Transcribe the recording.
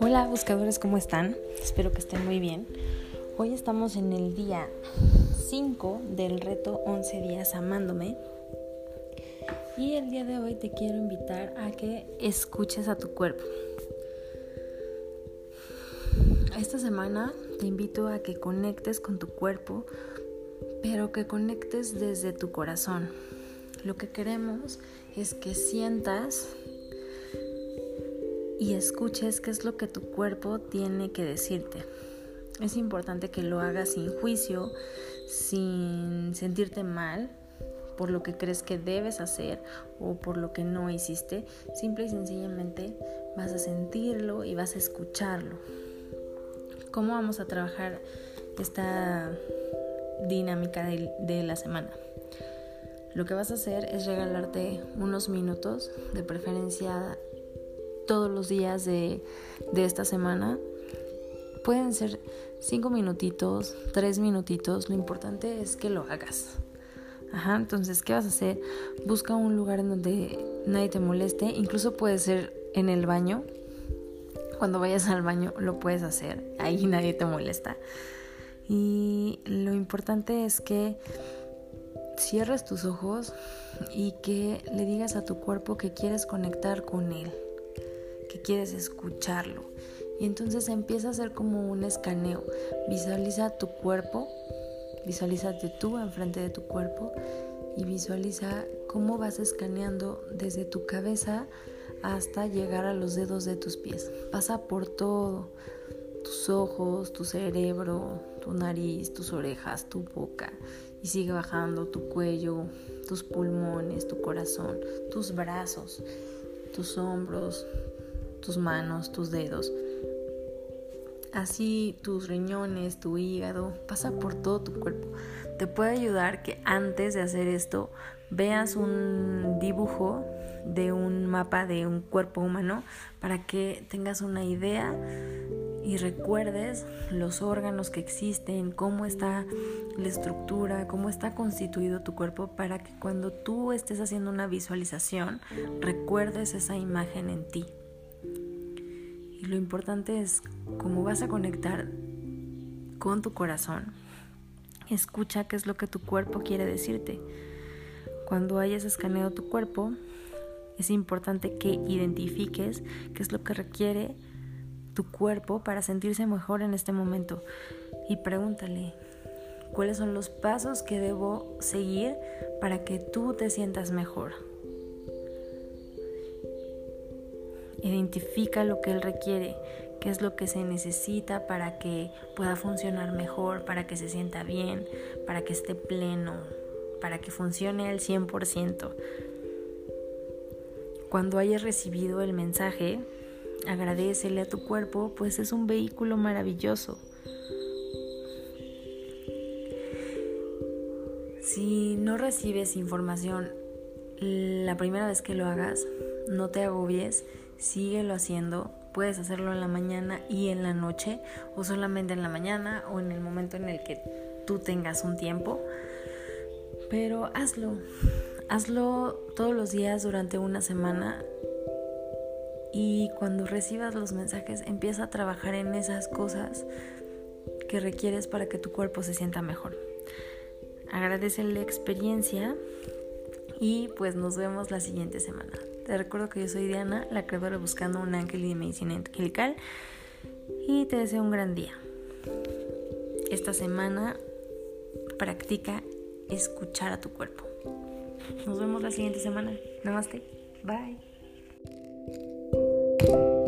Hola buscadores, ¿cómo están? Espero que estén muy bien. Hoy estamos en el día 5 del reto 11 días amándome. Y el día de hoy te quiero invitar a que escuches a tu cuerpo. Esta semana te invito a que conectes con tu cuerpo, pero que conectes desde tu corazón. Lo que queremos es que sientas y escuches qué es lo que tu cuerpo tiene que decirte. Es importante que lo hagas sin juicio, sin sentirte mal por lo que crees que debes hacer o por lo que no hiciste. Simple y sencillamente vas a sentirlo y vas a escucharlo. ¿Cómo vamos a trabajar esta dinámica de, de la semana? Lo que vas a hacer es regalarte unos minutos, de preferencia todos los días de, esta semana. Pueden ser cinco minutitos, tres minutitos, lo importante es que lo hagas. Ajá, entonces, ¿qué vas a hacer? Busca un lugar en donde nadie te moleste, incluso puede ser en el baño. Cuando vayas al baño lo puedes hacer, ahí nadie te molesta. Y lo importante es que cierres tus ojos y que le digas a tu cuerpo que quieres conectar con él que quieres escucharlo. Y entonces empieza a hacer como un escaneo. Visualiza tu cuerpo, visualízate tú enfrente de tu cuerpo y visualiza cómo vas escaneando desde tu cabeza hasta llegar a los dedos de tus pies. Pasa por todo, tus ojos, tu cerebro, tu nariz, tus orejas, tu boca y sigue bajando tu cuello, tus pulmones, tu corazón, tus brazos, tus hombros, tus manos, tus dedos. Así tus riñones, tu hígado, pasa por todo tu cuerpo. Te puede ayudar que antes de hacer esto veas un dibujo de un mapa de un cuerpo humano para que tengas una idea y recuerdes los órganos que existen, cómo está la estructura, cómo está constituido tu cuerpo para que cuando tú estés haciendo una visualización recuerdes esa imagen en ti. Y lo importante es cómo vas a conectar con tu corazón. Escucha qué es lo que tu cuerpo quiere decirte. Cuando hayas escaneado tu cuerpo, es importante que identifiques qué es lo que requiere tu cuerpo para sentirse mejor en este momento. Y pregúntale, ¿cuáles son los pasos que debo seguir para que tú te sientas mejor? Identifica lo que Él requiere, qué es lo que se necesita para que pueda funcionar mejor, para que se sienta bien, para que esté pleno, para que funcione al 100%. Cuando hayas recibido el mensaje, agradecele a tu cuerpo, pues es un vehículo maravilloso. Si no recibes información la primera vez que lo hagas, no te agobies síguelo haciendo. Puedes hacerlo en la mañana y en la noche, o solamente en la mañana o en el momento en el que tú tengas un tiempo. Pero hazlo, hazlo todos los días durante una semana y cuando recibas los mensajes empieza a trabajar en esas cosas que requieres para que tu cuerpo se sienta mejor. Agradece la experiencia y pues nos vemos la siguiente semana. Te recuerdo que yo soy Diana, la creadora Buscando un Ángel de Medicina Angelical y te deseo un gran día. Esta semana practica escuchar a tu cuerpo. Nos vemos la siguiente semana. Namaste. Bye. thank you.